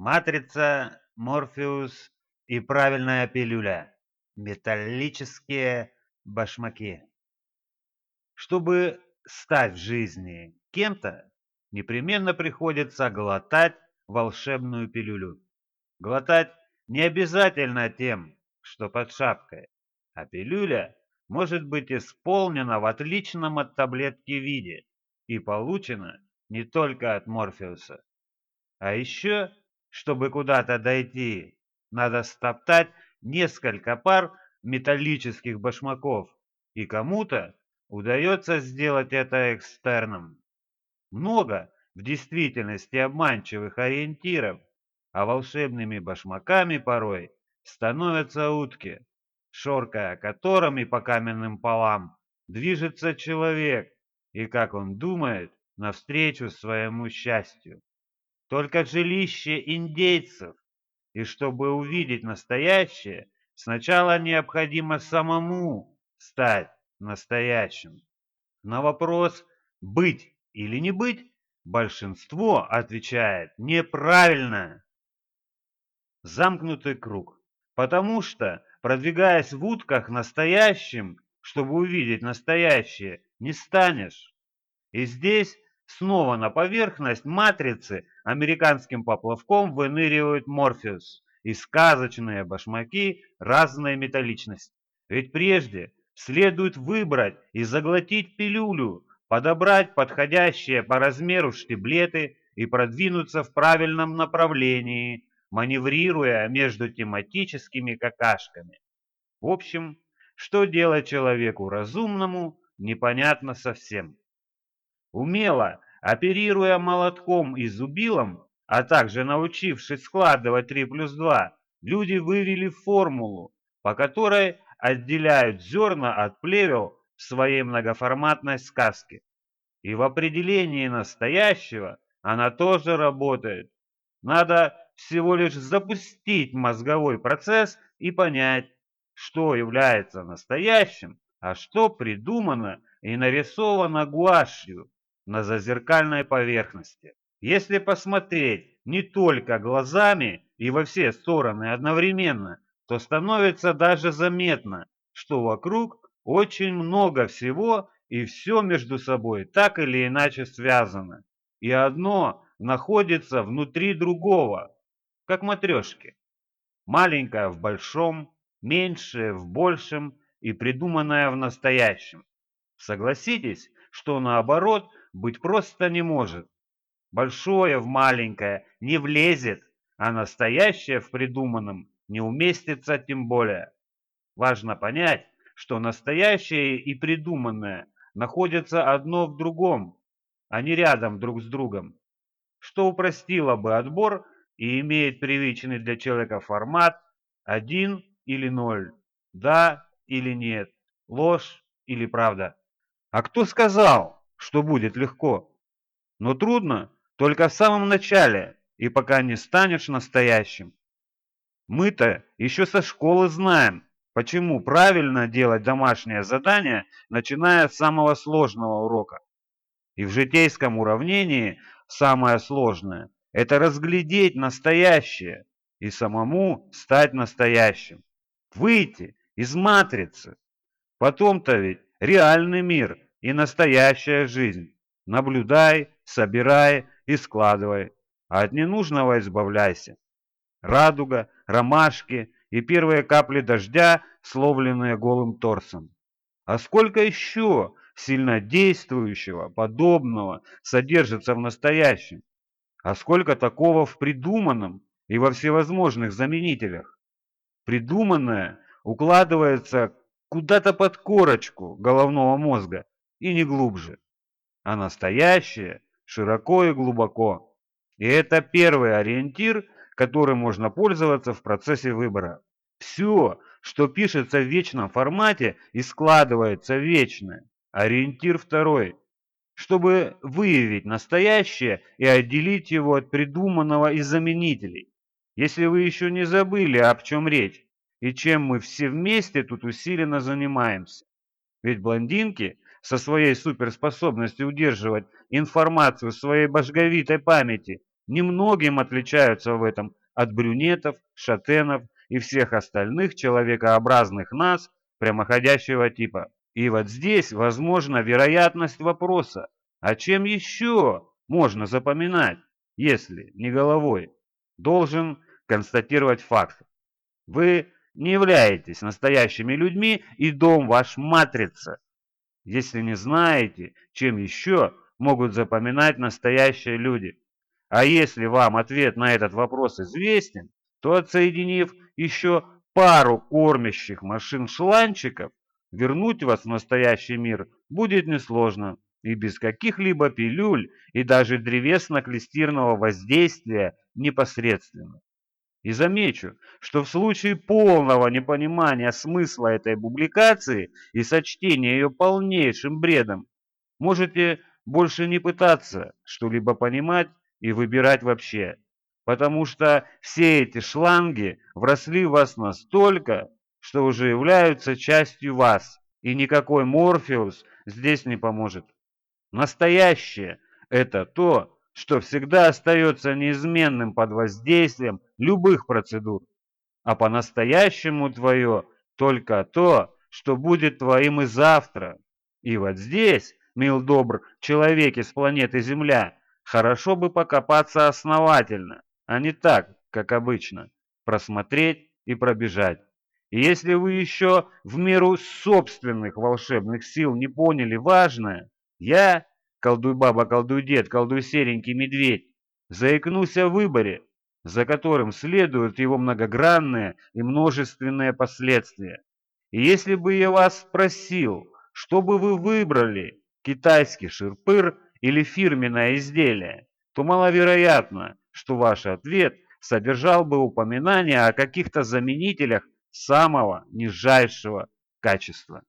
Матрица, Морфеус и правильная пилюля. Металлические башмаки. Чтобы стать в жизни кем-то, непременно приходится глотать волшебную пилюлю. Глотать не обязательно тем, что под шапкой, а пилюля может быть исполнена в отличном от таблетки виде и получена не только от Морфеуса. А еще, чтобы куда-то дойти, надо стоптать несколько пар металлических башмаков, и кому-то удается сделать это экстерном. Много в действительности обманчивых ориентиров, а волшебными башмаками порой становятся утки, шоркая которыми по каменным полам движется человек, и, как он думает, навстречу своему счастью. Только жилище индейцев, и чтобы увидеть настоящее, сначала необходимо самому стать настоящим. На вопрос «быть или не быть» большинство отвечает неправильно. Замкнутый круг. Потому что, продвигаясь в утках настоящим, чтобы увидеть настоящее, не станешь. И здесь снова на поверхность матрицы американским поплавком выныривают Морфеус и сказочные башмаки разной металличности. Ведь прежде следует выбрать и заглотить пилюлю, подобрать подходящие по размеру штиблеты и продвинуться в правильном направлении, маневрируя между тематическими какашками. В общем, что делать человеку разумному, непонятно совсем. Умело, оперируя молотком и зубилом, а также научившись складывать 3 плюс 2, люди вывели формулу, по которой отделяют зерна от плевел в своей многоформатной сказке. И в определении настоящего она тоже работает. Надо всего лишь запустить мозговой процесс и понять, что является настоящим, а что придумано и нарисовано гуашью на зазеркальной поверхности. Если посмотреть не только глазами и во все стороны одновременно, то становится даже заметно, что вокруг очень много всего и все между собой так или иначе связано. И одно находится внутри другого, как матрешки. Маленькое в большом, меньшее в большем и придуманное в настоящем. Согласитесь, что наоборот быть просто не может. Большое в маленькое не влезет, а настоящее в придуманном не уместится тем более. Важно понять, что настоящее и придуманное находятся одно в другом, а не рядом друг с другом, что упростило бы отбор и имеет привычный для человека формат один или ноль, да или нет, ложь или правда. А кто сказал, что будет легко? Но трудно только в самом начале и пока не станешь настоящим. Мы-то еще со школы знаем, почему правильно делать домашнее задание, начиная с самого сложного урока. И в житейском уравнении самое сложное – это разглядеть настоящее и самому стать настоящим. Выйти из матрицы. Потом-то ведь реальный мир и настоящая жизнь. Наблюдай, собирай и складывай, а от ненужного избавляйся. Радуга, ромашки и первые капли дождя, словленные голым торсом. А сколько еще сильнодействующего, подобного содержится в настоящем? А сколько такого в придуманном и во всевозможных заменителях? Придуманное укладывается куда-то под корочку головного мозга и не глубже, а настоящее широко и глубоко. И это первый ориентир, которым можно пользоваться в процессе выбора. Все, что пишется в вечном формате и складывается в вечное. Ориентир второй. Чтобы выявить настоящее и отделить его от придуманного из заменителей. Если вы еще не забыли, об чем речь, и чем мы все вместе тут усиленно занимаемся. Ведь блондинки со своей суперспособностью удерживать информацию в своей башговитой памяти немногим отличаются в этом от брюнетов, шатенов и всех остальных человекообразных нас прямоходящего типа. И вот здесь возможна вероятность вопроса, а чем еще можно запоминать, если не головой? Должен констатировать факт. Вы не являетесь настоящими людьми, и дом ваш матрица. Если не знаете, чем еще могут запоминать настоящие люди. А если вам ответ на этот вопрос известен, то отсоединив еще пару кормящих машин-шланчиков, вернуть вас в настоящий мир будет несложно и без каких-либо пилюль и даже древесно-клестирного воздействия непосредственно. И замечу, что в случае полного непонимания смысла этой публикации и сочтения ее полнейшим бредом, можете больше не пытаться что-либо понимать и выбирать вообще потому что все эти шланги вросли в вас настолько, что уже являются частью вас, и никакой Морфеус здесь не поможет. Настоящее – это то, что всегда остается неизменным под воздействием любых процедур, а по-настоящему твое только то, что будет твоим и завтра. И вот здесь, мил добр, человеки с планеты Земля, хорошо бы покопаться основательно, а не так, как обычно, просмотреть и пробежать. И если вы еще в меру собственных волшебных сил не поняли важное, я, колдуй баба, колдуй дед, колдуй серенький медведь, заикнусь о выборе, за которым следуют его многогранные и множественные последствия. И если бы я вас спросил, что бы вы выбрали, китайский ширпыр или фирменное изделие, то маловероятно, что ваш ответ содержал бы упоминание о каких-то заменителях самого нижайшего качества.